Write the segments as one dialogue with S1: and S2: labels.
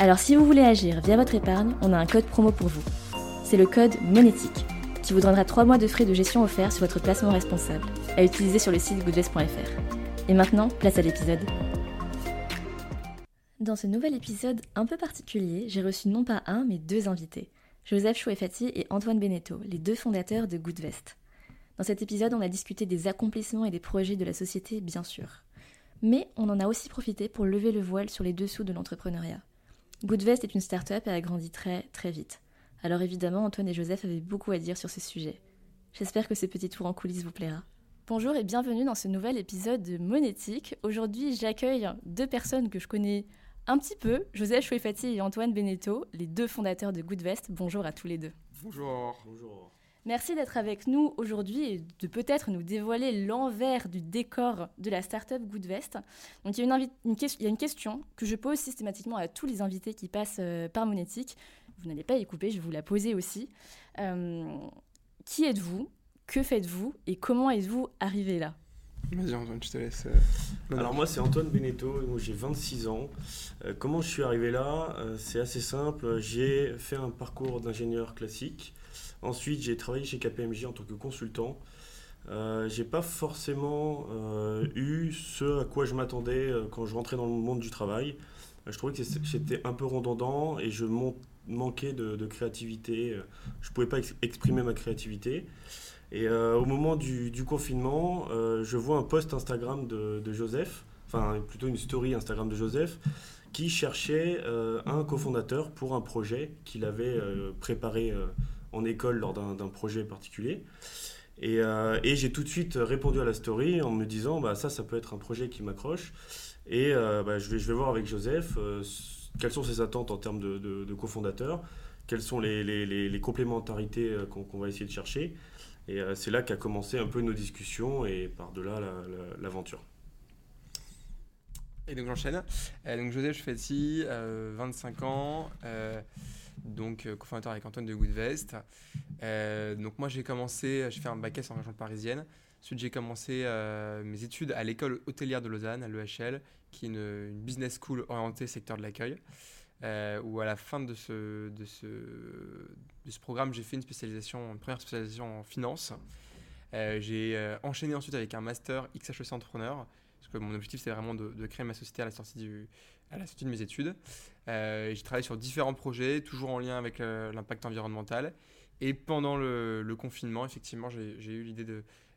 S1: Alors si vous voulez agir via votre épargne, on a un code promo pour vous. C'est le code monétique, qui vous donnera 3 mois de frais de gestion offerts sur votre placement responsable, à utiliser sur le site goodvest.fr. Et maintenant, place à l'épisode. Dans ce nouvel épisode un peu particulier, j'ai reçu non pas un, mais deux invités. Joseph Chouefati et Antoine Beneteau, les deux fondateurs de Goodvest. Dans cet épisode, on a discuté des accomplissements et des projets de la société, bien sûr. Mais on en a aussi profité pour lever le voile sur les dessous de l'entrepreneuriat. Goodvest est une start-up et a grandi très très vite. Alors évidemment, Antoine et Joseph avaient beaucoup à dire sur ce sujet. J'espère que ce petit tour en coulisses vous plaira. Bonjour et bienvenue dans ce nouvel épisode de Monétique. Aujourd'hui, j'accueille deux personnes que je connais un petit peu, Joseph Chouefati et Antoine Beneteau, les deux fondateurs de Goodvest. Bonjour à tous les deux.
S2: Bonjour. Bonjour.
S1: Merci d'être avec nous aujourd'hui et de peut-être nous dévoiler l'envers du décor de la startup Goodvest. Donc il y, a une, il y, a une question que je pose systématiquement à tous les invités qui passent euh, par Monétique. Vous n'allez pas y couper, je vais vous la poser aussi. Euh, qui êtes-vous? Que faites-vous? Et comment êtes-vous arrivé là?
S2: Vas-y Antoine, je te laisse.
S3: Euh, Alors moi c'est Antoine Beneteau, j'ai 26 ans. comment je suis arrivé là? C'est assez simple, j'ai fait un parcours d'ingénieur classique. Ensuite, j'ai travaillé chez KPMG en tant que consultant. Euh, j'ai pas forcément euh, eu ce à quoi je m'attendais euh, quand je rentrais dans le monde du travail. je trouvais que j'étais un peu redondant et je manquais de, créativité. Je pouvais pas exprimer ma créativité. Et au moment du, confinement, je vois un post Instagram de, Joseph, enfin plutôt une story Instagram de Joseph, qui cherchait un cofondateur pour un projet qu'il avait préparé en école lors d'un projet particulier. Euh, et, j'ai tout de suite répondu à la story en me disant bah, ça, ça peut être un projet qui m'accroche. Et euh, bah, je, vais, voir avec Joseph euh, quelles sont ses attentes en termes de, de, cofondateur, quelles sont les, complémentarités qu'on va essayer de chercher. Et c'est là qu'a commencé un peu nos discussions et par-delà l'aventure.
S2: et donc j'enchaîne. donc Joseph ici 25 ans donc euh, cofondateur avec Antoine de Goodvest. Euh, donc moi j'ai commencé, j'ai fait un bac S en région parisienne. Ensuite j'ai commencé euh, mes études à l'école hôtelière de Lausanne, à l'EHL, qui est une, business school orientée secteur de l'accueil. où à la fin de ce, de ce, de ce programme, j'ai fait une spécialisation, première spécialisation en finance. j'ai enchaîné ensuite avec un master XHEC entrepreneur, parce que mon objectif c'est vraiment de, créer ma société à la sortie de mes études. Euh, j'ai travaillé sur différents projets, toujours en lien avec euh, l'impact environnemental. Et pendant le, confinement, effectivement, j'ai eu l'idée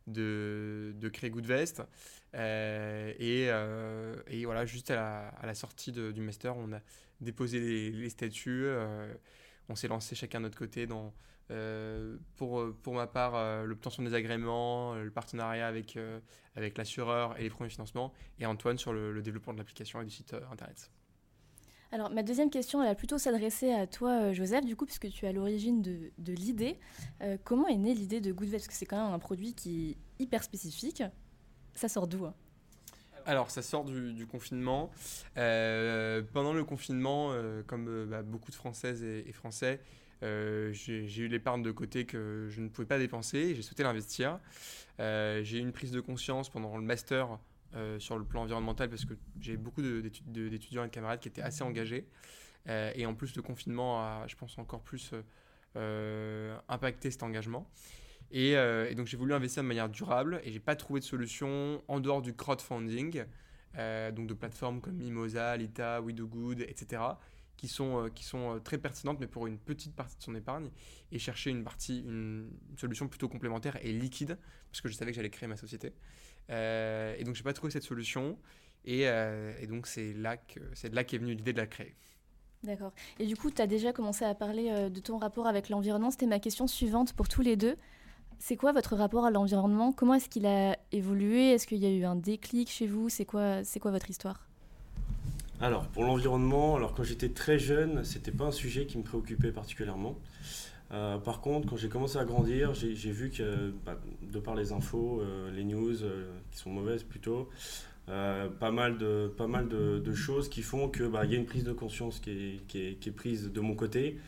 S2: de, créer Goodvest. Euh, et, voilà, juste à la, sortie du master, on a déposé les, statuts. On s'est lancé chacun de notre côté dans, pour, pour ma part, l'obtention des agréments, le partenariat avec, avec l'assureur et les premiers financements, et Antoine sur le, développement de l'application et du site internet.
S1: Alors, ma deuxième question, elle va plutôt s'adresser à toi, euh, Joseph, du coup, puisque tu es à l'origine de, l'idée. Euh, comment est née l'idée de Goodvet Parce que c'est quand même un produit qui est hyper spécifique. Ça sort d'où hein?
S2: Alors, ça sort du, confinement. Euh, pendant le confinement, comme bah, beaucoup de Françaises et, Français, j'ai eu l'épargne de côté que je ne pouvais pas dépenser et j'ai souhaité l'investir. j'ai eu une prise de conscience pendant le master euh, sur le plan environnemental parce que j'ai beaucoup d'étudiants et de camarades qui étaient assez engagés. Euh, et en plus, le confinement a, je pense, encore plus euh, impacté cet engagement. Et, donc, j'ai voulu investir de manière durable et j'ai pas trouvé de solution en dehors du crowdfunding, donc de plateformes comme Mimosa, Lita, We Do Good, etc., qui sont, qui sont très pertinentes, mais pour une petite partie de son épargne, et chercher une partie, une solution plutôt complémentaire et liquide, parce que je savais que j'allais créer ma société. Euh, et donc, j'ai pas trouvé cette solution. Et, euh, donc, c'est là, que, c'est de là qu'est venue l'idée de la créer.
S1: D'accord. Et du coup, tu as déjà commencé à parler euh, de ton rapport avec l'environnement. C'était ma question suivante pour tous les deux. C'est quoi votre rapport à l'environnement? Comment est-ce qu'il a évolué? Est-ce qu'il y a eu un déclic chez vous? C'est quoi, c'est quoi votre histoire?
S3: Alors, pour l'environnement, alors quand j'étais très jeune, c'était pas un sujet qui me préoccupait particulièrement. Euh, par contre, quand j'ai commencé à grandir, j'ai vu que, bah, de par les infos, euh, les news, euh, qui sont mauvaises plutôt, pas mal, de, choses qui font qu'il bah, y a une prise de conscience qui est prise de mon côté.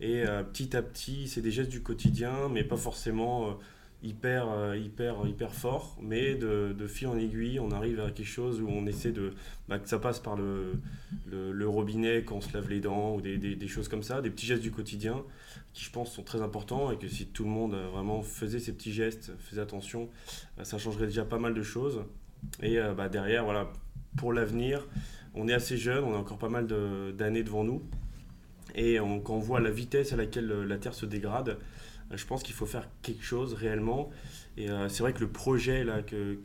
S3: Et petit à petit, c'est des gestes du quotidien, mais pas forcément hyper, euh, hyper, hyper fort, mais de, fil en aiguille, on arrive à quelque chose où on essaie de. Bah, que ça passe par le, robinet quand on se lave les dents ou des, des, choses comme ça, des petits gestes du quotidien qui, je pense, sont très importants et que si tout le monde euh, vraiment faisait ces petits gestes, faisait attention, euh, ça changerait déjà pas mal de choses. Et bah, derrière, voilà, pour l'avenir, on est assez jeune, on a encore pas mal d'années devant nous. Et quand on voit la vitesse à laquelle la Terre se dégrade, je pense qu'il faut faire quelque chose réellement. Et euh, c'est vrai que le projet là que,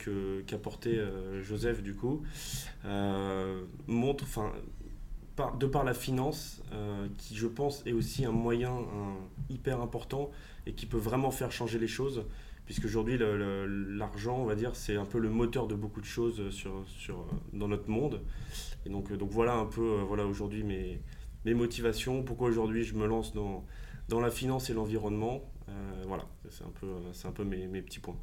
S3: qu'a porté euh, Joseph du coup euh, montre, de par la finance, qui je pense est aussi un moyen hyper important et qui peut vraiment faire changer les choses, puisque aujourd'hui l'argent, on va dire, c'est un peu le moteur de beaucoup de choses sur, sur, dans notre monde. Et donc, donc voilà un peu, voilà aujourd'hui mes, mes motivations, pourquoi aujourd'hui je me lance dans, dans la finance et l'environnement. Euh, voilà, c'est un peu, c'est un peu mes, mes petits points.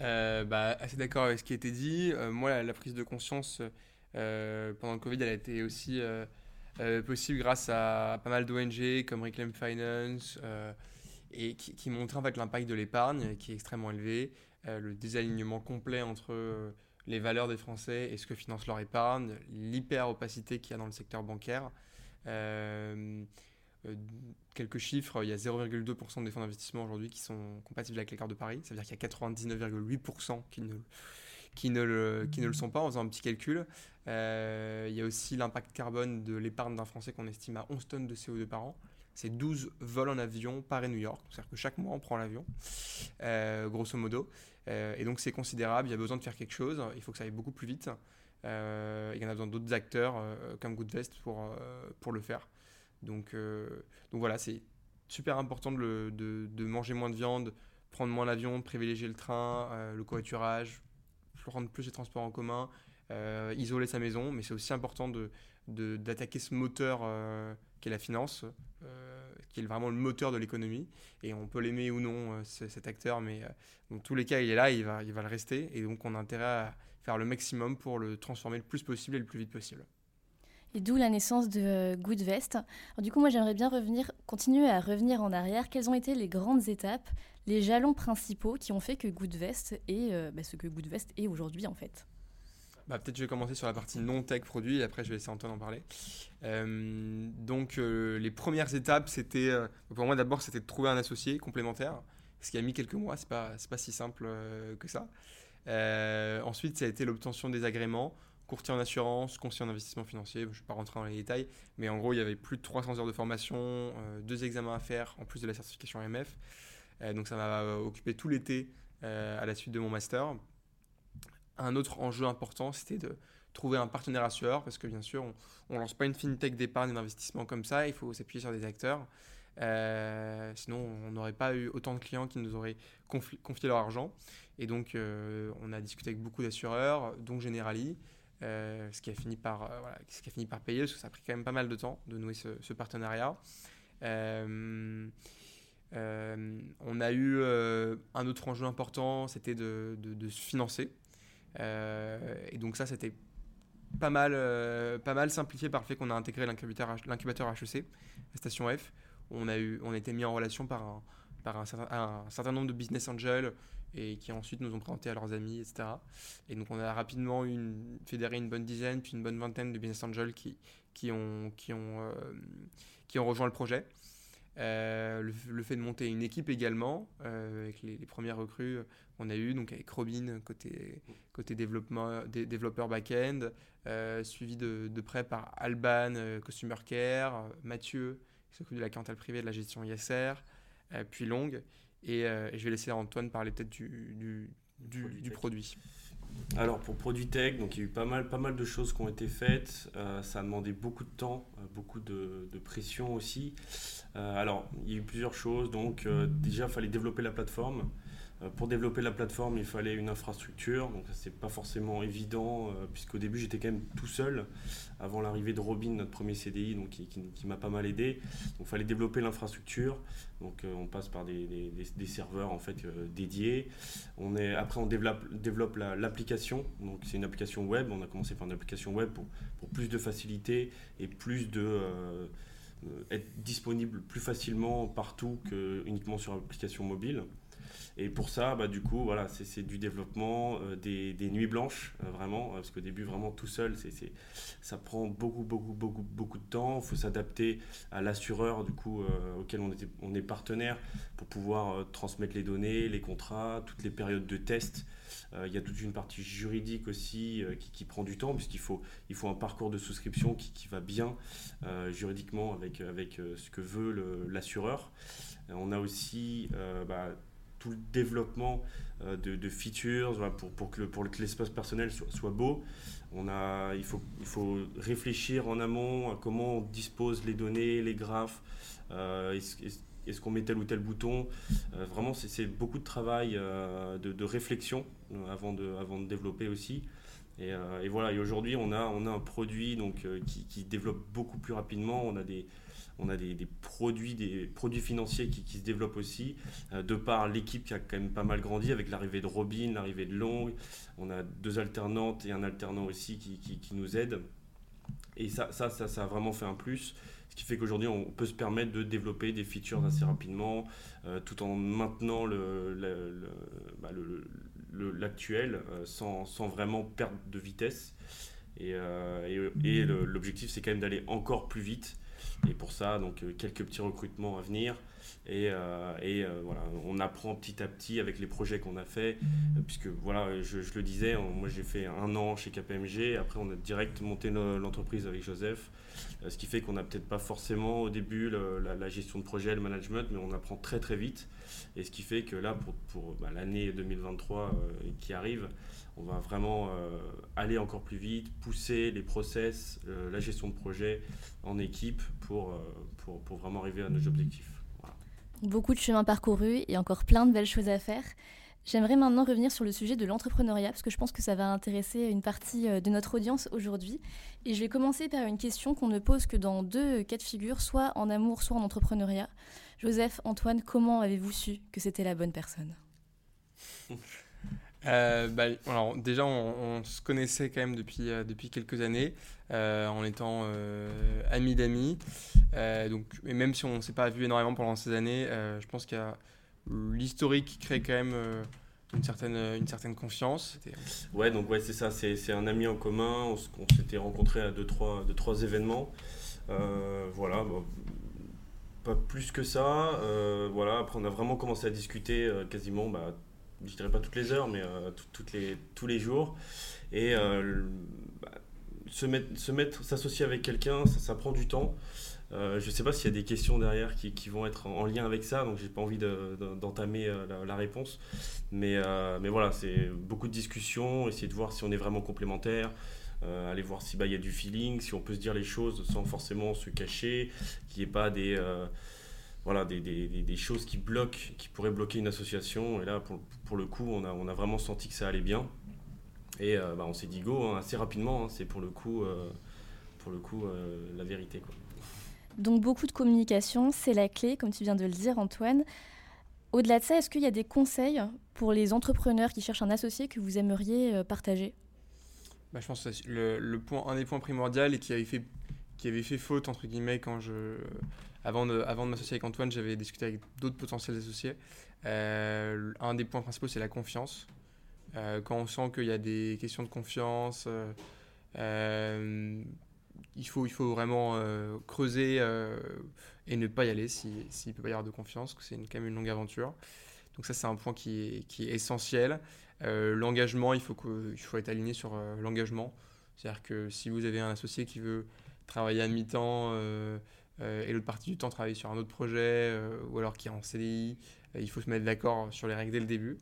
S2: Euh, bah, assez d'accord avec ce qui a été dit. Euh, moi, la, prise de conscience pendant le Covid, elle a été aussi possible grâce à pas mal d'ONG comme Reclaim Finance et qui, qui montraient en fait l'impact de l'épargne qui est extrêmement élevé, le désalignement complet entre les valeurs des Français et ce que finance leur épargne, l'hyper opacité qu'il y a dans le secteur bancaire. Euh, quelques chiffres, il y a 0,2% des fonds d'investissement aujourd'hui qui sont compatibles avec l'écart de Paris. Ça veut dire qu'il y a 99,8% qui ne, le, sont pas en faisant un petit calcul. Euh, il y a aussi l'impact carbone de l'épargne d'un Français qu'on estime à 11 tonnes de CO2 par an. C'est 12 vols en avion Paris-New York. C'est-à-dire que chaque mois, on prend l'avion, euh, grosso modo. et donc, c'est considérable. Il y a besoin de faire quelque chose. Il faut que ça aille beaucoup plus vite. Il y en a besoin d'autres acteurs comme Goodvest pour, pour le faire. Donc, euh, donc voilà, c'est super important de, de, manger moins de viande, prendre moins l'avion, privilégier le train, euh, le covoiturage, prendre plus les transports en commun, euh, isoler sa maison. Mais c'est aussi important de, d'attaquer ce moteur qui est la finance, qui est vraiment le moteur de l'économie. Et on peut l'aimer ou non, cet acteur, mais dans tous les cas, il est là, il va, il va le rester. Et donc, on a intérêt à faire le maximum pour le transformer le plus possible et le plus vite possible
S1: et d'où la naissance de euh, Goodvest. du coup, moi, j'aimerais bien revenir, continuer à revenir en arrière. Quelles ont été les grandes étapes, les jalons principaux qui ont fait que Goodvest est euh, bah, ce que Goodvest est aujourd'hui, en fait?
S2: Bah, Peut-être je vais commencer sur la partie non-tech produit et après je vais laisser Antoine en parler. Euh, donc, les premières étapes, c'était, pour moi d'abord, c'était de trouver un associé complémentaire, ce qui a mis quelques mois, c'est pas, pas si simple que ça. Ensuite, ça a été l'obtention des agréments courtier en assurance, conseiller en investissement financier, je ne vais pas rentrer dans les détails, mais en gros, il y avait plus de 300 heures de formation, euh, deux examens à faire, en plus de la certification MF. Euh, donc ça m'a euh, occupé tout l'été à la suite de mon master. Un autre enjeu important, c'était de trouver un partenaire assureur, parce que bien sûr, on ne lance pas une fintech d'épargne et d'investissement comme ça, il faut s'appuyer sur des acteurs. Sinon, on n'aurait pas eu autant de clients qui nous auraient confié leur argent. Et donc, on a discuté avec beaucoup d'assureurs, dont Generali, euh, ce, qui a fini par, euh, ce qui a fini par payer, parce que ça a pris quand même pas mal de temps de nouer ce, partenariat. Euh, on a eu un autre enjeu important, c'était de, se financer. et donc ça, c'était pas mal, pas mal simplifié par le fait qu'on a intégré l'incubateur, l'incubateur HEC, la station F. On a, eu, on été mis en relation par un, par un certain, nombre de business angels et qui ensuite nous ont présenté à leurs amis, etc. Et donc on a rapidement une, fédéré une bonne dizaine, puis une bonne vingtaine de business angels qui, qui, ont, qui, ont, euh, qui ont rejoint le projet. Euh, le, fait de monter une équipe également, euh, avec les, premières recrues qu'on a eues, donc avec Robin côté, côté développement, développeur back-end, suivi de, de, près par Alban, Customer Care, Mathieu, qui s'occupe de la clientèle privée de la gestion ISR, puis Long, euh, et, je vais laisser Antoine parler peut-être du, du, produit.
S3: Alors pour Produit Tech, donc il y a eu pas mal, pas mal de choses qui ont été faites. Euh, ça a demandé beaucoup de temps, euh, beaucoup de, pression aussi. alors il y a eu plusieurs choses. Donc déjà, il fallait développer la plateforme. Euh, pour développer la plateforme, il fallait une infrastructure, donc c'est pas forcément évident, euh, puisqu'au début j'étais quand même tout seul, avant l'arrivée de Robin, notre premier CDI, donc qui, m'a pas mal aidé. Il fallait développer l'infrastructure, donc euh, on passe par des, serveurs en fait dédiés. On est, après on développe, l'application, donc c'est une application web, on a commencé par une application web pour, pour plus de facilité et plus de... être disponible plus facilement partout que uniquement sur l'application mobile. Et pour ça, bah, du coup, voilà, c'est du développement, euh, des, des, nuits blanches, euh, vraiment, parce qu'au début, vraiment tout seul, c'est ça prend beaucoup, beaucoup, beaucoup, beaucoup de temps. Il faut s'adapter à l'assureur, du coup, euh, auquel on, était, on est partenaire, pour pouvoir transmettre les données, les contrats, toutes les périodes de test. Il y a toute une partie juridique aussi qui, qui, prend du temps, puisqu'il faut, il faut un parcours de souscription qui, qui va bien juridiquement avec, avec ce que veut l'assureur. On a aussi bah, tout le développement euh, de, features pour, que, l'espace personnel soit, beau. On a, il, faut, il faut réfléchir en amont à comment on dispose les données, les graphes. Euh, est-ce, qu'on met tel ou tel bouton euh, Vraiment, c'est, beaucoup de travail de, réflexion avant de, avant de développer aussi. Et, et voilà, et aujourd'hui, on a, on a un produit donc, qui, qui développe beaucoup plus rapidement. On a des, on a des, produits, des produits financiers qui, se développent aussi, euh, de par l'équipe qui a quand même pas mal grandi avec l'arrivée de Robin, l'arrivée de Long. On a deux alternantes et un alternant aussi qui, nous aident. Et ça, ça, ça, a vraiment fait un plus. Ce qui fait qu'aujourd'hui, on peut se permettre de développer des features assez rapidement, euh, tout en maintenant l'actuel, bah, euh, sans, vraiment perdre de vitesse. Et l'objectif, c'est quand même d'aller encore plus vite et pour ça, donc euh, quelques petits recrutements à venir. Et, euh, euh, voilà, on apprend petit à petit avec les projets qu'on a fait, puisque voilà, je, le disais, moi j'ai fait un an chez KPMG, après on a direct monté l'entreprise avec Joseph, ce qui fait qu'on n'a peut-être pas forcément au début la, gestion de projet, le management, mais on apprend très très vite, et ce qui fait que là, pour, bah, l'année 2023 qui arrive, on va vraiment aller encore plus vite, pousser les process, la gestion de projet en équipe pour vraiment arriver à nos objectifs.
S1: Beaucoup de chemin parcouru et encore plein de belles choses à faire. J'aimerais maintenant revenir sur le sujet de l'entrepreneuriat parce que je pense que ça va intéresser une partie euh, de notre audience aujourd'hui. Et je vais commencer par une question qu'on ne pose que dans deux cas de figure, soit en amour, soit en entrepreneuriat. Joseph, Antoine, comment avez-vous su que c'était la bonne personne?
S2: euh, bah, alors déjà, on, se connaissait quand même depuis, euh, depuis quelques années, euh, en étant amis d'amis. donc, et même si on ne s'est pas vu énormément pendant ces années, je pense qu'il y a l'historique qui crée quand même une certaine, une certaine confiance.
S3: Ouais, donc ouais, c'est ça, c'est un ami en commun. On, s'était rencontrés à deux trois, deux, trois événements. voilà, pas plus que ça. voilà, après, on a vraiment commencé à discuter quasiment. Bah, je dirais pas toutes les heures, mais euh, toutes les, tous les jours. Et euh, bah, se mettre, s'associer avec quelqu'un, ça, prend du temps. Euh, je ne sais pas s'il y a des questions derrière qui, qui, vont être en lien avec ça, donc j'ai pas envie d'entamer la, réponse. Mais, mais voilà, c'est beaucoup de discussions, essayer de voir si on est vraiment complémentaires, aller voir s'il bah, y a du feeling, si on peut se dire les choses sans forcément se cacher, qu'il n'y ait pas des voilà, des, des, des, choses qui bloquent, qui pourraient bloquer une association. Et là, pour, pour, le coup, on a, on a vraiment senti que ça allait bien. Et euh, bah, on s'est dit go hein, assez rapidement. Hein. c'est pour le coup, euh, pour le coup euh, la vérité. Quoi.
S1: Donc beaucoup de communication, c'est la clé, comme tu viens de le dire, Antoine. Au-delà de ça, est-ce qu'il y a des conseils pour les entrepreneurs qui cherchent un associé que vous aimeriez partager?
S2: Bah, Je pense que le, le, point, un des points primordiaux et qui avait fait, qui avait fait faute, entre guillemets, quand je avant de, m'associer avec Antoine, j'avais discuté avec d'autres potentiels associés. Euh, un des points principaux, c'est la confiance. Euh, quand on sent qu'il y a des questions de confiance, euh, il, faut, vraiment creuser et ne pas y aller s'il ne peut pas y avoir de confiance, que c'est quand même une longue aventure. Donc ça, c'est un point qui est, essentiel. l'engagement, il faut, que, il faut être aligné sur l'engagement. C'est-à-dire que si vous avez un associé qui veut travailler à mi-temps, et l'autre partie du temps travailler sur un autre projet euh, ou alors qui est en CDI. Euh, il faut se mettre d'accord sur les règles dès le début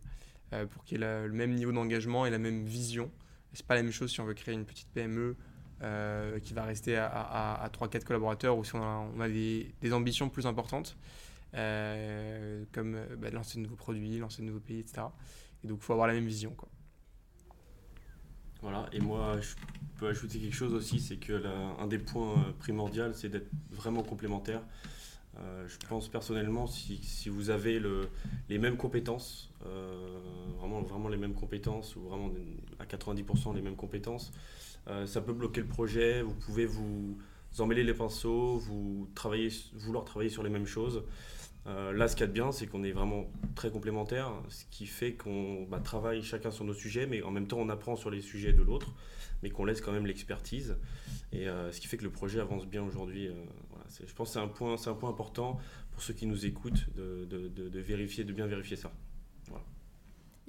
S2: pour qu'il y ait le même niveau d'engagement et la même vision. C'est pas la même chose si on veut créer une petite PME qui va rester à, à, 3-4 collaborateurs ou si on a, des, ambitions plus importantes. comme bah, lancer de nouveaux produits, lancer de nouveaux pays, etc. Et donc, il faut avoir la même vision. Quoi.
S3: Voilà, et moi, je peux ajouter quelque chose aussi, c'est que un des points primordiaux, c'est d'être vraiment complémentaire. Euh, je pense personnellement, si, vous avez le, les mêmes compétences, euh, vraiment, les mêmes compétences, ou vraiment à 90% les mêmes compétences, euh, ça peut bloquer le projet. Vous pouvez vous emmêler les pinceaux, vous vouloir travailler sur les mêmes choses. Là, ce qu'il y a de bien, c'est qu'on est vraiment très complémentaires, ce qui fait qu'on bah, travaille chacun sur nos sujets, mais en même temps, on apprend sur les sujets de l'autre, mais qu'on laisse quand même l'expertise. Et ce qui fait que le projet avance bien aujourd'hui je pense que c'est un point, important pour ceux qui nous écoutent de, vérifier, de bien vérifier ça.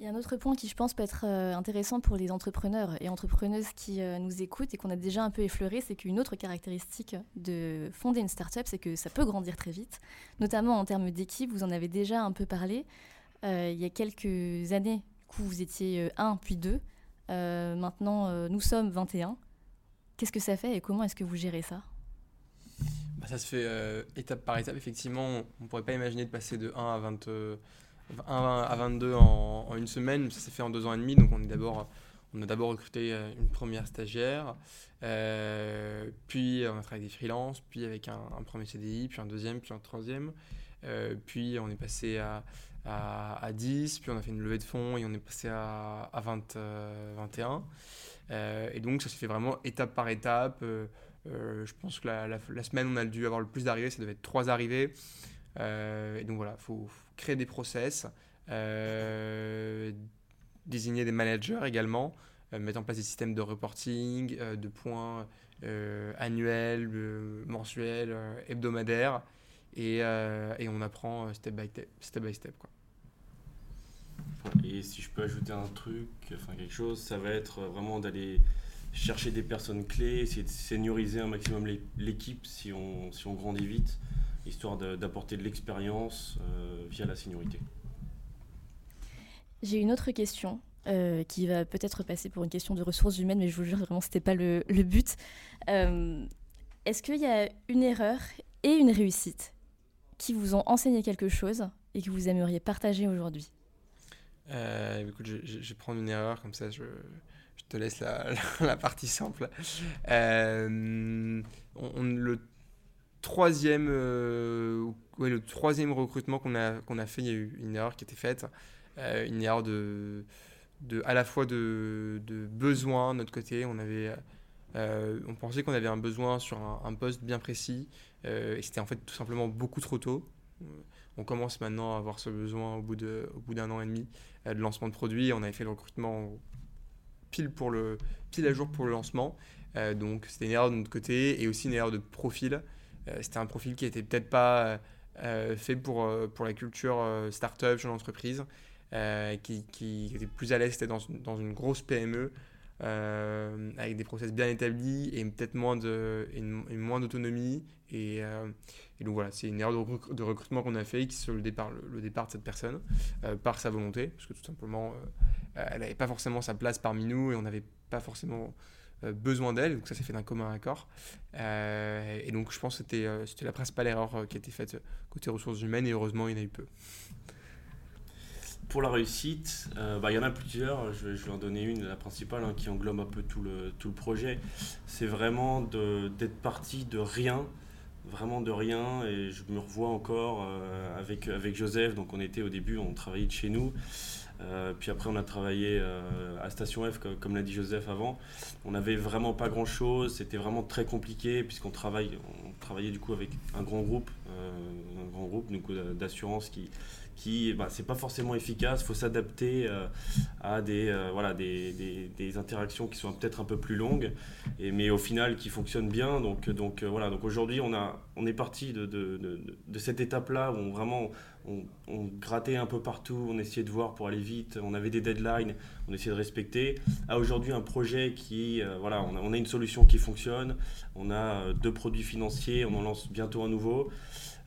S1: Il y a un autre point qui, je pense, peut être euh, intéressant pour les entrepreneurs et entrepreneuses qui euh, nous écoutent et qu'on a déjà un peu effleuré, c'est qu'une autre caractéristique de fonder une startup, c'est que ça peut grandir très vite, notamment en termes d'équipe. Vous en avez déjà un peu parlé. Euh, il y a quelques années, vous étiez un puis deux. maintenant, nous sommes 21. Qu'est-ce que ça fait et comment est-ce que vous gérez ça?
S2: Bah, ça se fait euh, étape par étape. Effectivement, on ne pourrait pas imaginer de passer de 1 à, 20, à 22 en, une semaine. Ça s'est fait en deux ans et demi. Donc, on, est on a d'abord recruté euh, une première stagiaire. Euh, puis, on a travaillé avec des freelances. Puis, avec un, premier CDI. Puis, un deuxième. Puis, un troisième. puis, on est passé à, à, 10. Puis, on a fait une levée de fonds. Et on est passé à, à 20, 21. et donc, ça se fait vraiment étape par étape. Euh, je pense que la, semaine où on a dû avoir le plus d'arrivées, ça devait être trois arrivées. Euh, et donc voilà, il faut, créer des process, euh, désigner des managers également, mettre en place des systèmes de reporting, de points annuels, mensuels, hebdomadaires. Et, et, on apprend step by step. step, by step quoi.
S3: Et si je peux ajouter un truc, enfin quelque chose, ça va être vraiment d'aller chercher des personnes clés, essayer de senioriser un maximum l'équipe si on, si on grandit vite, histoire d'apporter de, l'expérience euh, via la seniorité.
S1: J'ai une autre question euh, qui va peut-être passer pour une question de ressources humaines, mais je vous jure vraiment ce n'était pas le, le but. Euh, est-ce qu'il y a une erreur et une réussite qui vous ont enseigné quelque chose et que vous aimeriez partager aujourd'hui?
S2: Écoute, je, je, vais prendre une erreur, comme ça je, je te laisse la, partie simple. Euh, on, le troisième, euh, ouais, le troisième recrutement qu'on a, qu'on a fait, il y a eu une erreur qui été faite, euh, une erreur de, à la fois de, de besoin de notre côté. On avait, on pensait qu'on avait un besoin sur un, poste bien précis, et c'était en fait tout simplement beaucoup trop tôt. On commence maintenant à avoir ce besoin au bout, d'un an et demi de lancement de produit. On avait fait le recrutement pile, pour le, pile à jour pour le lancement. Euh, donc c'était une erreur de notre côté et aussi une erreur de profil. Euh, c'était un profil qui n'était peut-être pas euh, fait pour, pour la culture startup, jeune entreprise, qui, qui, était plus à l'aise dans, dans une grosse PME. avec des process bien établis et peut-être moins de moins d'autonomie et, donc voilà c'est une erreur de, recrutement qu'on a fait qui sur le départ le, départ de cette personne par sa volonté parce que tout simplement euh, elle n'avait pas forcément sa place parmi nous et on n'avait pas forcément euh, besoin d'elle, donc ça s'est fait d'un commun accord. Euh, et donc je pense que c'était, c'était la principale erreur qui a été faite côté ressources humaines, et heureusement il y en a eu peu.
S3: Pour la réussite, bah, il y en a plusieurs, je, vais en donner une, la principale, hein, qui englobe un peu tout le, tout le projet. C'est vraiment d'être parti de rien, vraiment de rien, et je me revois encore avec, avec Joseph, donc on était au début, on travaillait de chez nous. Euh, puis après, on a travaillé euh, à Station F, comme, l'a dit Joseph avant. On n'avait vraiment pas grand-chose, c'était vraiment très compliqué, puisqu'on travaille, on travaillait du coup avec un grand groupe, euh, un grand groupe d'assurance qui, qui bah, c'est pas forcément efficace. Il faut s'adapter à des, voilà, des, des, interactions qui sont peut-être un peu plus longues, et, mais au final qui fonctionnent bien. Donc, donc voilà. Donc aujourd'hui, on, on est parti de, de, de, de cette étape-là où on, vraiment on, grattait un peu partout, on essayait de voir pour aller vite, on avait des deadlines, on essayait de respecter. À aujourd'hui, un projet qui, euh, voilà, on a, une solution qui fonctionne, on a euh, deux produits financiers, on en lance bientôt un nouveau.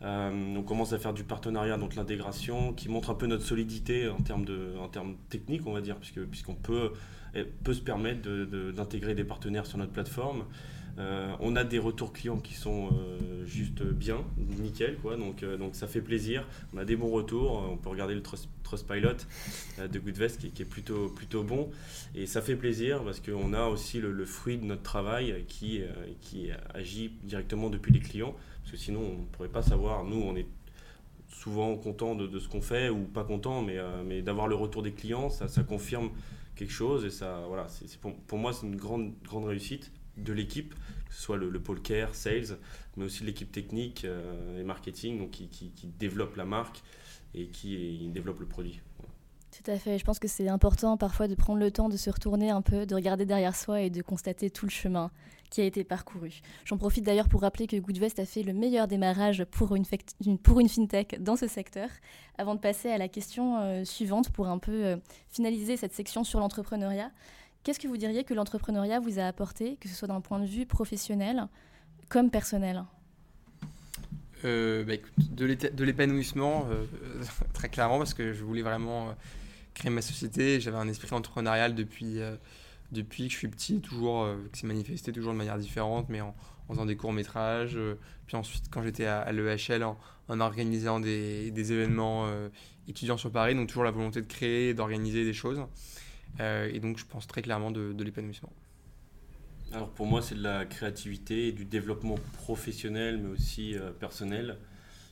S3: Euh, on commence à faire du partenariat, donc l'intégration, qui montre un peu notre solidité en termes, de, en termes techniques, on va dire, puisqu'on peut, peut se permettre d'intégrer des partenaires sur notre plateforme. On a des retours clients qui sont juste bien, nickel, quoi. Donc, donc ça fait plaisir. On a des bons retours. On peut regarder le Trustpilot de Goodvest qui, est plutôt, plutôt bon. Et ça fait plaisir parce qu'on a aussi le, fruit de notre travail qui, qui agit directement depuis les clients. Parce que sinon, on ne pourrait pas savoir. Nous, on est souvent content de, ce qu'on fait ou pas content, mais, euh, mais d'avoir le retour des clients, ça, ça, confirme quelque chose et ça, voilà, c'est, pour, pour, moi, c'est une grande, grande réussite de l'équipe, que ce soit le, pôle care, sales, mais aussi l'équipe technique euh, et marketing donc qui, qui, développe la marque et qui développe le produit.
S1: Tout à fait. Je pense que c'est important parfois de prendre le temps de se retourner un peu, de regarder derrière soi et de constater tout le chemin qui a été parcouru. J'en profite d'ailleurs pour rappeler que Goodvest a fait le meilleur démarrage pour une, pour une fintech dans ce secteur. Avant de passer à la question euh, suivante pour un peu euh, finaliser cette section sur l'entrepreneuriat, qu'est-ce que vous diriez que l'entrepreneuriat vous a apporté, que ce soit d'un point de vue professionnel comme personnel?
S2: Euh, bah, de l'épanouissement, très clairement, parce que je voulais vraiment créer ma société. J'avais un esprit entrepreneurial depuis, euh, depuis que je suis petit, toujours, euh, qui s'est manifesté toujours de manière différente, mais en, faisant des courts-métrages. Euh, puis ensuite, quand j'étais à, l'EHL, en, organisant des, des événements étudiants sur Paris, donc toujours la volonté de créer, d'organiser des choses. Et donc, je pense très clairement de, l'épanouissement.
S3: Alors pour moi, c'est de la créativité et du développement professionnel, mais aussi personnel,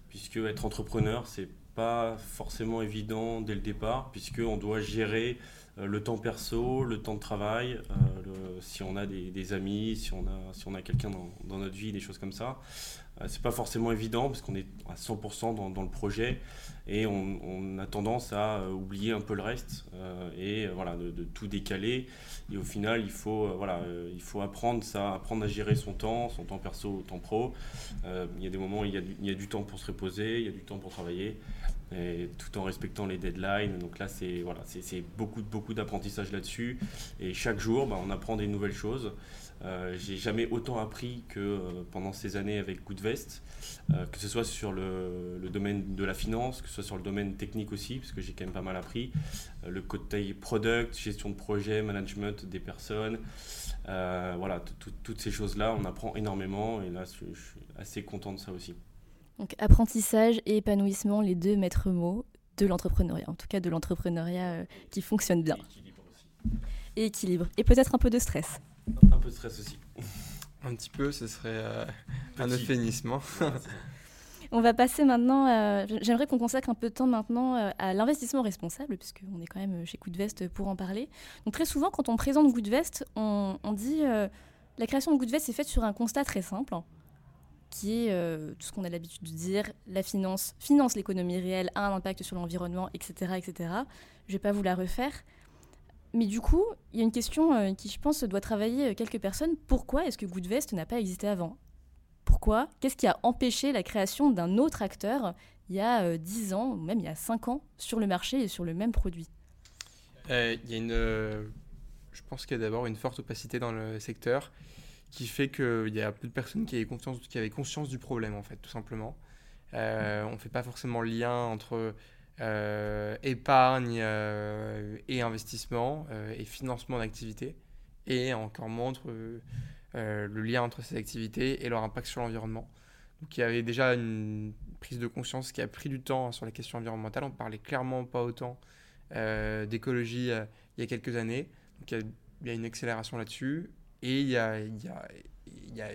S3: puisque être entrepreneur, c'est pas forcément évident dès le départ, puisqu'on doit gérer euh, le temps perso, le temps de travail, euh, si on a des, amis, si on a, si a quelqu'un dans, notre vie, des choses comme ça. Euh, c'est pas forcément évident parce qu'on est à 100% dans, le projet et on, a tendance à oublier un peu le reste et voilà de, tout décaler. Et au final, il faut voilà, il faut apprendre ça, apprendre à gérer son temps, son temps perso, temps pro. il y a des moments où il y il y a du temps pour se reposer, il y a du temps pour travailler tout en respectant les deadlines. Donc là, c'est voilà, beaucoup, beaucoup d'apprentissage là-dessus. Et chaque jour, bah, on apprend des nouvelles choses. Euh, j'ai jamais autant appris que euh, pendant ces années avec Goodvest, euh, que ce soit sur le, domaine de la finance, que ce soit sur le domaine technique aussi, parce que j'ai quand même pas mal appris. Euh, le côté product, gestion de projet, management des personnes. voilà, toutes ces choses-là, on apprend énormément. Et là, je suis assez content de ça aussi.
S1: Donc apprentissage et épanouissement, les deux maîtres mots de l'entrepreneuriat, en tout cas de l'entrepreneuriat euh, qui fonctionne bien. Et équilibre aussi. Et équilibre. Et peut-être un peu de stress.
S3: Un peu de stress aussi.
S2: Un petit peu, ce serait euh, un euphémisme.
S1: On va passer maintenant, euh, j'aimerais qu'on consacre un peu de temps maintenant à l'investissement responsable, puisqu'on est quand même chez Coup de Veste pour en parler. Donc très souvent, quand on présente Coup de Veste, on, on dit la création de Coup de Veste est faite sur un constat très simple qui est euh, tout ce qu'on a l'habitude de dire, la finance finance l'économie réelle, a un impact sur l'environnement, etc., etc. Je ne vais pas vous la refaire. Mais du coup, il y a une question euh, qui, je pense, doit travailler euh, quelques personnes. Pourquoi est-ce que Goodvest n'a pas existé avant? Pourquoi? Qu'est-ce qui a empêché la création d'un autre acteur il y a 10 ans, ou même il y a 5 ans, sur le marché et sur le même produit?
S2: Il y a une... je pense qu'il y a d'abord une forte opacité dans le secteur qui fait qu'il y a peu de personnes qui avaient, conscience, du problème, en fait, tout simplement. Euh, on ne fait pas forcément le lien entre euh, épargne euh, et investissement et financement d'activités, et encore moins entre, le lien entre ces activités et leur impact sur l'environnement. Donc il y avait déjà une prise de conscience qui a pris du temps sur la question environnementale. On parlait clairement pas autant d'écologie il y a quelques années. Donc il y a une accélération là-dessus. Et il y a, y a, y a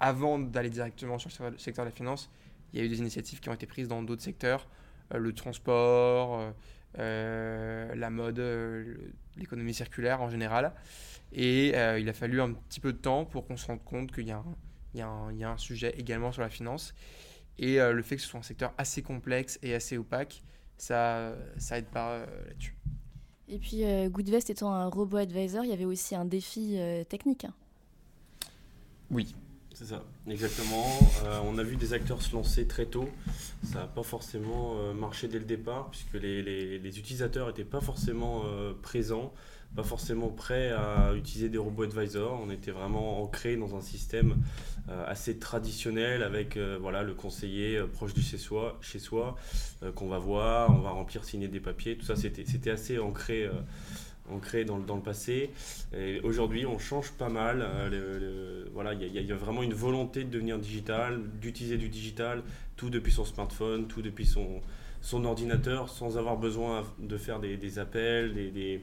S2: avant d'aller directement sur le secteur de la finance, il y a eu des initiatives qui ont été prises dans d'autres secteurs, euh, le transport, euh, euh, la mode, l'économie circulaire en général. Et il a fallu un petit peu de temps pour qu'on se rende compte qu'il y, y, y, a un sujet également sur la finance. Et le fait que ce soit un secteur assez complexe et assez opaque, ça, ça aide pas là-dessus.
S1: Et puis, euh, Goodvest étant un robot advisor, il y avait aussi un défi euh, technique.
S3: Oui. C'est ça, exactement. Euh, on a vu des acteurs se lancer très tôt. Ça n'a pas forcément marché dès le départ, puisque les, les utilisateurs n'étaient pas forcément présents pas forcément prêt à utiliser des robots advisors. On était vraiment ancré dans un système euh, assez traditionnel avec euh, voilà, le conseiller euh, proche du chez soi, chez soi qu'on va voir, on va remplir, signer des papiers. Tout ça, c'était assez ancré ancré dans, dans le passé. Aujourd'hui, on change pas mal. voilà, il y, a vraiment une volonté de devenir digital, d'utiliser du digital, tout depuis son smartphone, tout depuis son, son ordinateur, sans avoir besoin de faire des, appels, des des,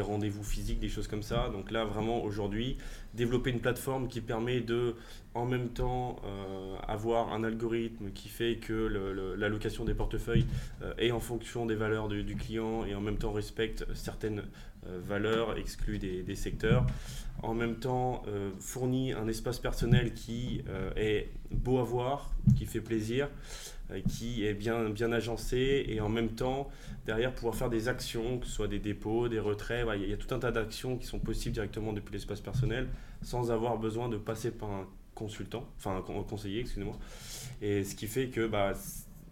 S3: rendez-vous physiques, des choses comme ça. Donc là, vraiment, aujourd'hui, développer une plateforme qui permet de, en même temps, euh, avoir un algorithme qui fait que l'allocation des portefeuilles euh, est en fonction des valeurs du client et en même temps respecte certaines euh, valeurs exclues des, des, secteurs. En même temps, fournit un espace personnel qui est beau à voir, qui fait plaisir. Euh, qui est bien, bien agencé et en même temps, derrière, pouvoir faire des actions, que ce soit des dépôts, des retraits. il y, a tout un tas d'actions qui sont possibles directement depuis l'espace personnel sans avoir besoin de passer par un consultant, enfin un conseiller, excusez-moi. Et ce qui fait que bah,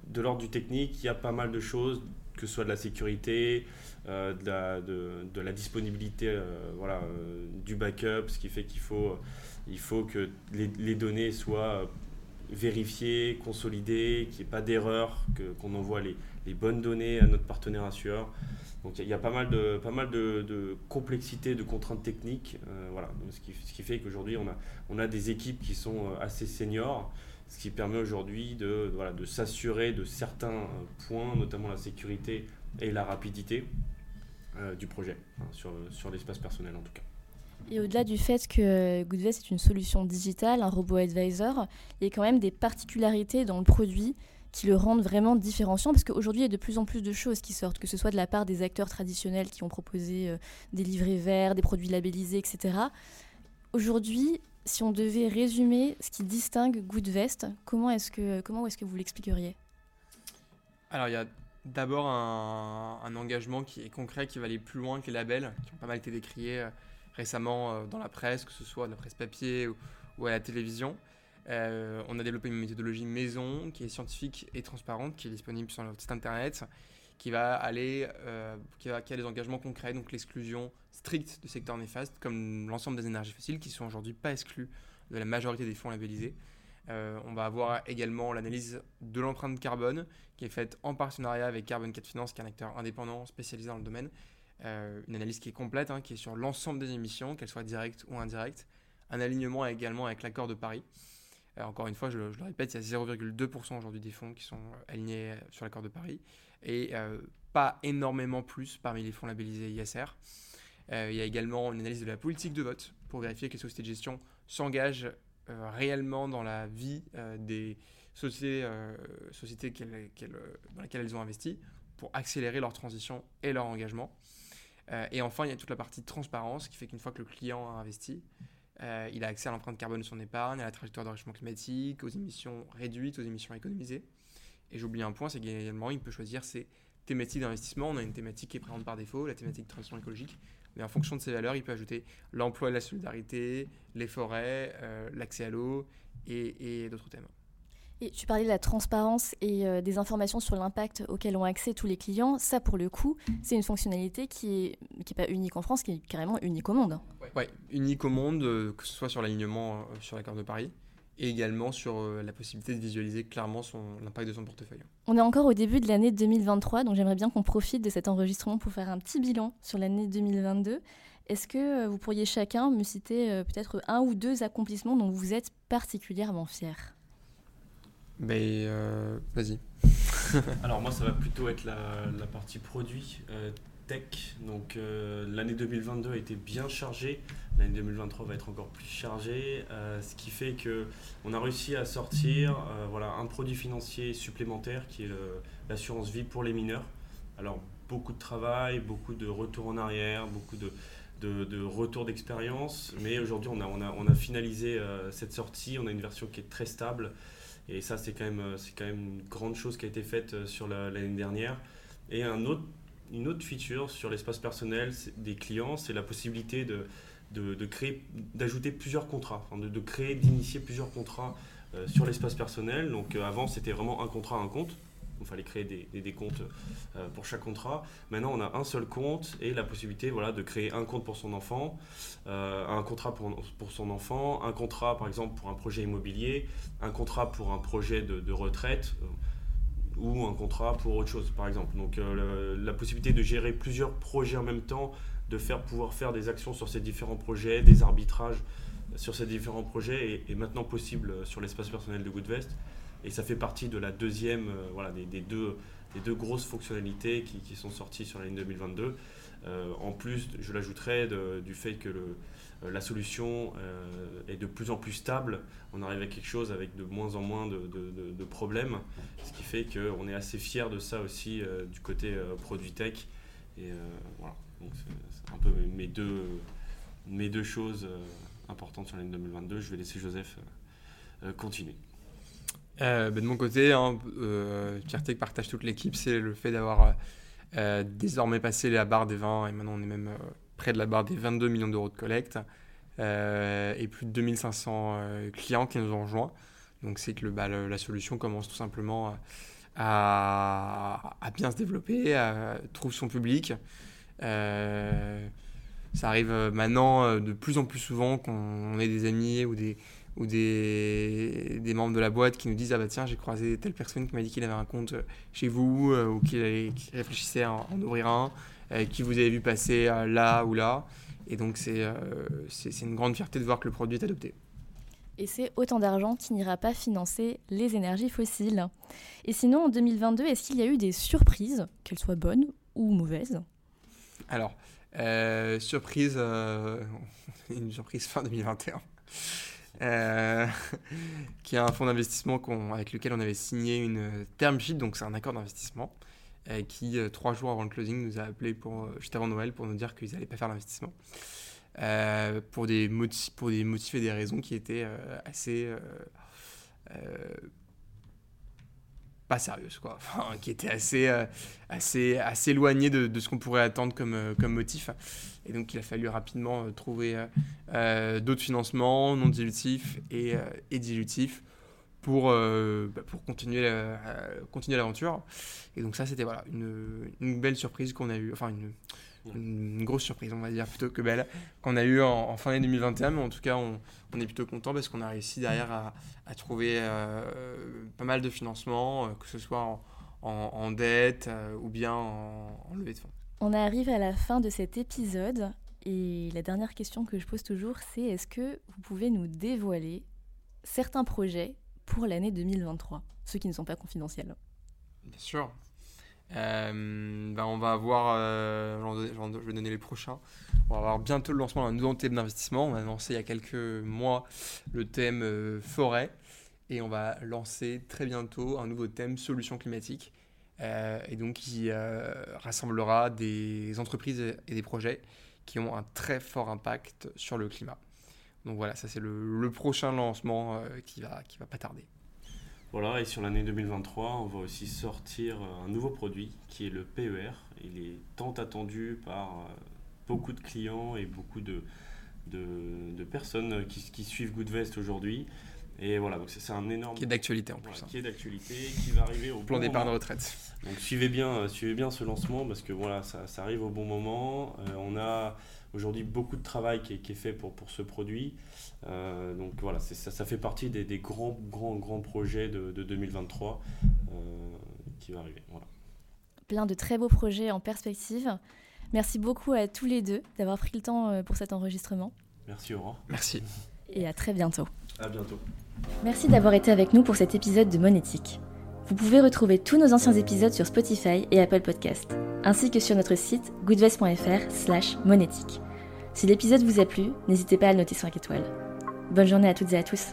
S3: de l'ordre du technique, il y a pas mal de choses, que ce soit de la sécurité, euh, de, la, disponibilité euh, voilà, du backup, ce qui fait qu'il faut, il faut que les données soient vérifier, consolider, qu'il n'y ait pas d'erreur, qu'on envoie les, bonnes données à notre partenaire assureur. Donc il y, a pas mal de, complexité, de contraintes techniques. Euh, voilà. ce, qui, fait qu'aujourd'hui, on a, des équipes qui sont euh, assez seniors, ce qui permet aujourd'hui de, s'assurer de certains euh, points, notamment la sécurité et la rapidité du projet, hein, sur l'espace personnel en tout cas.
S1: Et au-delà du fait que Goodvest est une solution digitale, un robot advisor, il y a quand même des particularités dans le produit qui le rendent vraiment différenciant parce qu'aujourd'hui il y a de plus en plus de choses qui sortent, que ce soit de la part des acteurs traditionnels qui ont proposé euh, des livrets verts, des produits labellisés, etc. Aujourd'hui, si on devait résumer ce qui distingue Goodvest, comment est-ce que, comment est-ce que vous l'expliqueriez?
S2: Alors il y a d'abord un, engagement qui est concret, qui va aller plus loin que les labels, qui ont pas mal été décriés euh, récemment euh, dans la presse, que ce soit la presse papier ou, à la télévision. Euh, on a développé une méthodologie maison qui est scientifique et transparente, qui est disponible sur notre site internet, qui va aller, euh, qui, a des engagements concrets, donc l'exclusion stricte de secteurs néfastes, comme l'ensemble des énergies fossiles, qui sont aujourd'hui pas exclus de la majorité des fonds labellisés. on va avoir également l'analyse de l'empreinte carbone, qui est faite en partenariat avec Carbon 4 Finance, qui est un acteur indépendant spécialisé dans le domaine, euh, une analyse qui est complète, hein, qui est sur l'ensemble des émissions, qu'elles soient directes ou indirectes. Un alignement également avec l'accord de Paris. Euh, encore une fois, je, le répète, il y a 0,2% aujourd'hui des fonds qui sont euh, alignés sur l'accord de Paris et pas énormément plus parmi les fonds labellisés ISR. il y a également une analyse de la politique de vote pour vérifier que les sociétés de gestion s'engagent réellement dans la vie des sociétés, sociétés dans lesquelles elles ont investi pour accélérer leur transition et leur engagement. Euh, et enfin, il y a toute la partie de transparence qui fait qu'une fois que le client a investi, euh, il a accès à l'empreinte carbone de son épargne, à la trajectoire d'enrichissement climatique, aux émissions réduites, aux émissions économisées. Et j'oublie un point, c'est qu'également, il peut choisir ses thématiques d'investissement. On a une thématique qui est présente par défaut, la thématique de transition écologique. Mais en fonction de ses valeurs, il peut ajouter l'emploi la solidarité, les forêts, euh, l'accès à l'eau et d'autres thèmes
S1: tu parlais de la transparence et euh, des informations sur l'impact auquel ont accès tous les clients. Ça, pour le coup, c'est une fonctionnalité qui est, qui est pas unique en France, qui est carrément unique au monde.
S2: Oui, unique au monde, euh, que ce soit sur l'alignement euh, sur la carte de Paris et également sur la possibilité de visualiser clairement l'impact de son portefeuille.
S1: On est encore au début de l'année 2023, donc j'aimerais bien qu'on profite de cet enregistrement pour faire un petit bilan sur l'année 2022. Est-ce que vous pourriez chacun me citer peut-être un ou deux accomplissements dont vous êtes particulièrement fier
S2: ben, euh, vas-y.
S3: Alors moi, ça va plutôt être la, partie produit, euh, tech. Donc euh, l'année 2022 a été bien chargée. L'année 2023 va être encore plus chargée. ce qui fait que on a réussi à sortir voilà, un produit financier supplémentaire qui est l'assurance vie pour les mineurs. Alors beaucoup de travail, beaucoup de retours en arrière, beaucoup de, de, retour d'expérience. Mais aujourd'hui, on a, on, a, on a finalisé cette sortie. On a une version qui est très stable. Et ça, c'est quand, même, euh, quand même une grande chose qui a été faite euh, sur l'année dernière. Et un autre, une autre feature sur l'espace personnel des clients, c'est la possibilité de, de, créer, d'ajouter plusieurs contrats, de, créer, d'initier plusieurs contrats euh, sur l'espace personnel. Donc avant, c'était vraiment un contrat, un compte. Il fallait créer des, comptes euh, pour chaque contrat. Maintenant, on a un seul compte et la possibilité voilà, de créer un compte pour son enfant, euh, un contrat pour, son enfant, un contrat par exemple pour un projet immobilier, un contrat pour un projet de, retraite. ou un contrat pour autre chose, par exemple. Donc la possibilité de gérer plusieurs projets en même temps, de faire, pouvoir faire des actions sur ces différents projets, des arbitrages sur ces différents projets est, maintenant possible sur l'espace personnel de Goodvest. Et ça fait partie de la deuxième, voilà, des, deux, des deux grosses fonctionnalités qui, sont sorties sur la ligne 2022. Euh, en plus, je l'ajouterais du fait que euh, la solution euh, est de plus en plus stable. On arrive à quelque chose avec de moins en moins de, problèmes, ce qui fait qu'on est assez fier de ça aussi du côté produit tech. Et voilà, donc c'est un peu mes deux, mes deux choses importantes sur l'année 2022. Je vais laisser Joseph continuer.
S2: Ben, de mon côté, hein, que partage toute l'équipe, c'est le fait d'avoir euh, désormais passé la barre des 20 et maintenant on est même euh, près de la barre des 22 millions d'euros de collecte euh, et plus de 2500 clients qui nous ont rejoints. Donc c'est que bah, la solution commence tout simplement à, à bien se développer, à, trouve son public. ça arrive maintenant de plus en plus souvent qu'on ait des amis ou des, ou des, des, membres de la boîte qui nous disent ah bah tiens j'ai croisé telle personne qui m'a dit qu'il avait un compte chez vous euh, ou qu'il réfléchissait à en, ouvrir un euh, qui vous avez vu passer euh, là ou là et donc c'est c'est une grande fierté de voir que le produit est adopté.
S1: Et c'est autant d'argent qui n'ira pas financer les énergies fossiles. Et sinon, en 2022, est-ce qu'il y a eu des surprises, qu'elles soient bonnes ou mauvaises?
S2: Alors, surprise, une surprise fin 2021. Euh, qui est un fonds d'investissement avec lequel on avait signé une term sheet, donc c'est un accord d'investissement, euh, qui euh, trois jours avant le closing nous a appelé pour, juste avant Noël pour nous dire qu'ils n'allaient pas faire l'investissement. pour, des pour des motifs et des raisons qui étaient assez pas sérieuse, quoi. Enfin, qui était assez, euh, assez, assez éloigné de, ce qu'on pourrait attendre comme, euh, comme motif. Et donc, il a fallu rapidement euh, trouver d'autres financements non dilutifs et, et dilutifs pour, bah, pour continuer, continuer l'aventure. Et donc, ça, c'était voilà, une, une belle surprise qu'on a eue. Enfin, une, une grosse surprise, on va dire, plutôt que belle, qu'on a eu en, fin d'année 2021. Mais en tout cas, on, on est plutôt content parce qu'on a réussi derrière à, à trouver euh, pas mal de financement, euh, que ce soit en, en, dette euh, ou bien en, en levée de fonds.
S1: On arrive à la fin de cet épisode. Et la dernière question que je pose toujours, c'est est-ce que vous pouvez nous dévoiler certains projets pour l'année 2023, ceux qui ne sont pas confidentiels?
S2: Bien sûr. Euh, ben on va avoir, euh, je vais donner les prochains. On va avoir bientôt le lancement d'un nouveau thème d'investissement. On a lancé il y a quelques mois le thème euh, forêt et on va lancer très bientôt un nouveau thème solutions climatiques. et donc qui rassemblera des entreprises et des projets qui ont un très fort impact sur le climat. Donc voilà, ça c'est le, le, prochain lancement qui va, qui va pas tarder.
S3: Voilà, et sur l'année 2023, on va aussi sortir un nouveau produit qui est le PER. Il est tant attendu par euh, beaucoup de clients et beaucoup de, de, personnes qui, qui, suivent Goodvest aujourd'hui. Et voilà, donc c'est un énorme.
S2: Qui est d'actualité en plus.
S3: Hein. Qui est d'actualité, qui va arriver au
S2: plan
S3: bon
S2: d'épargne retraite.
S3: Donc suivez bien, euh, suivez bien ce lancement parce que voilà, ça, ça arrive au bon moment. Euh, on a aujourd'hui beaucoup de travail qui est, qui est, fait pour, pour ce produit. Euh, donc voilà, ça, ça, fait partie des, des, grands, grands, grands projets de, de 2023 euh, qui va arriver. Voilà.
S1: Plein de très beaux projets en perspective. Merci beaucoup à tous les deux d'avoir pris le temps euh, pour cet enregistrement.
S3: Merci Aurore.
S2: Merci.
S1: Et à très bientôt.
S3: À bientôt.
S1: Merci d'avoir été avec nous pour cet épisode de Monétique. Vous pouvez retrouver tous nos anciens épisodes sur Spotify et Apple Podcast, ainsi que sur notre site goodvest.fr slash monétique. Si l'épisode vous a plu, n'hésitez pas à le noter 5 étoiles. Bonne journée à toutes et à tous.